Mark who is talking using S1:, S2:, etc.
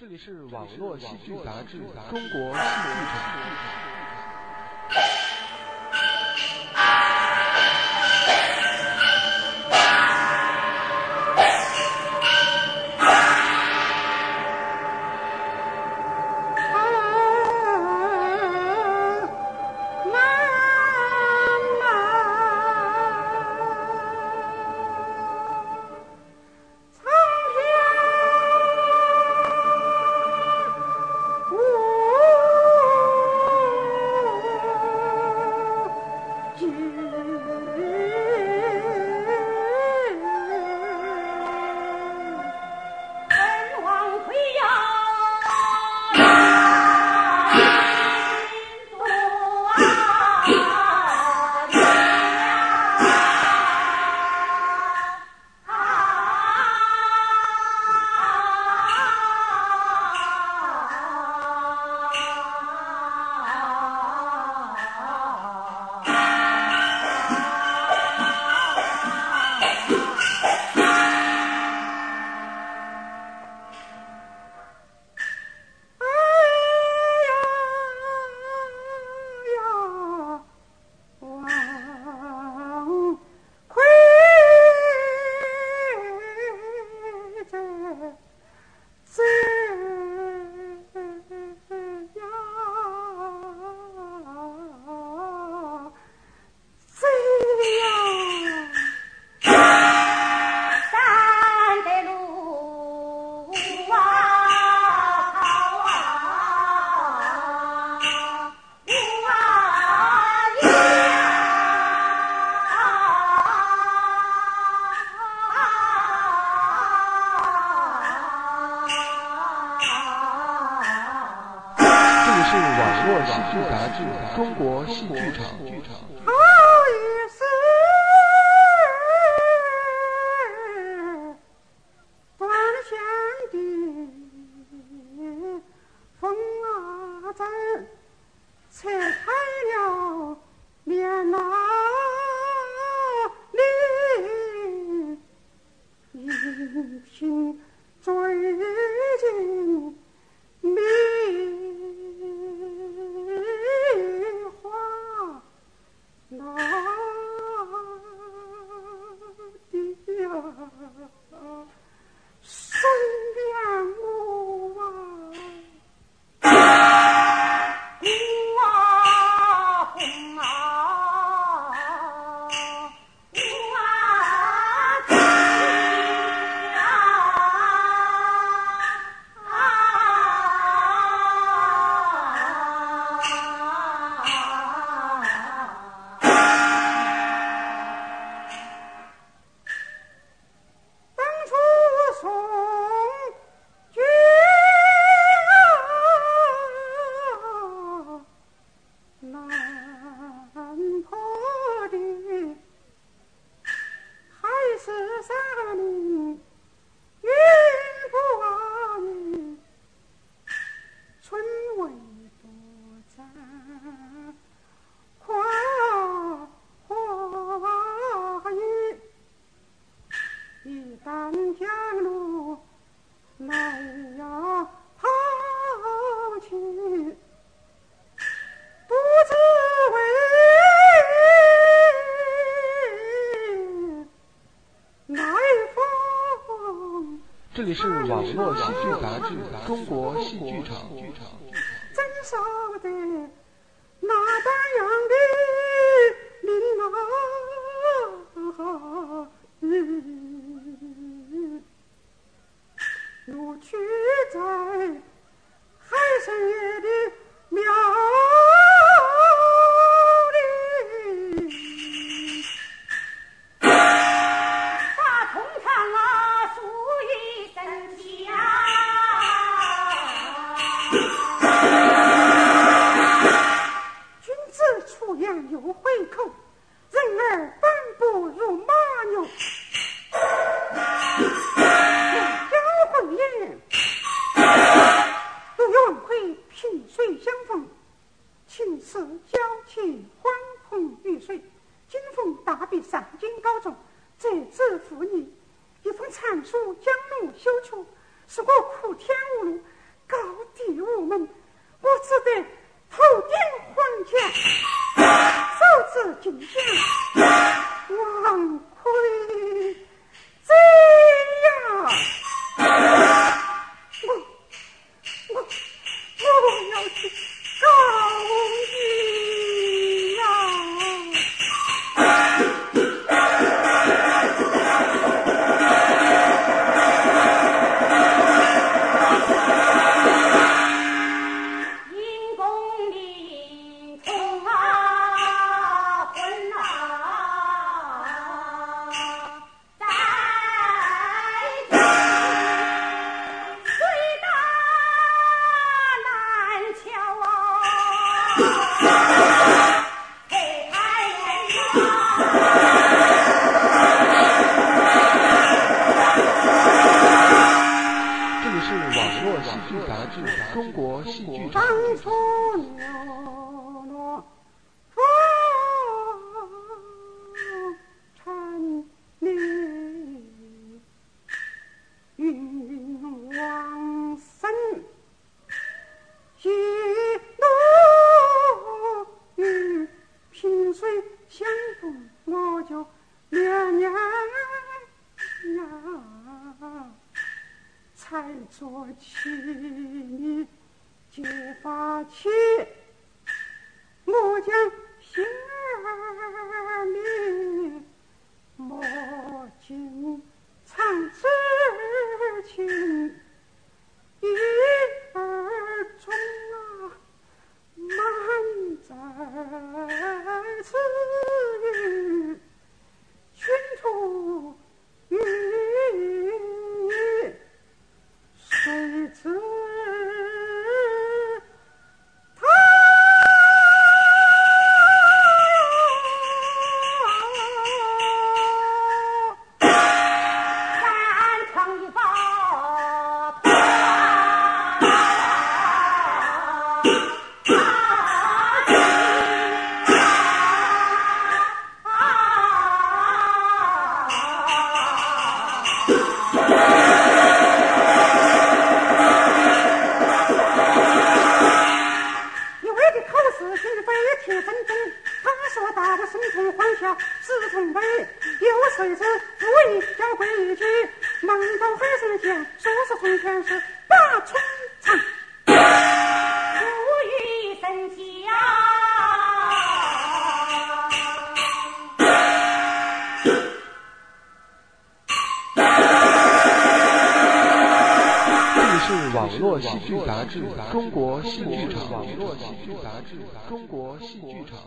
S1: 这里是网络戏剧杂志《中国戏剧场》。中国戏剧场。
S2: 好意思，断线的风啊在拆
S1: 网络戏剧杂志《中国戏剧场》。
S2: 怎晓得那般样的林啊，如去在海参崴的苗是娇情欢哄欲睡，今逢大笔上京高中，这
S1: 次赴你一封禅书将路
S2: 修
S1: 出，
S2: 使我苦天无路，高地无门，我只得投定还我就恋恋呀。才做起你结发起，我将心儿里莫尽藏之情，一而终啊，满载此说大我心中欢笑，是从悲。有谁知不意梦到说是从前是把春唱。
S3: 无语神家。
S1: 这里是网络戏剧杂志《中国戏剧场》。网络戏剧杂志《中国戏剧场》。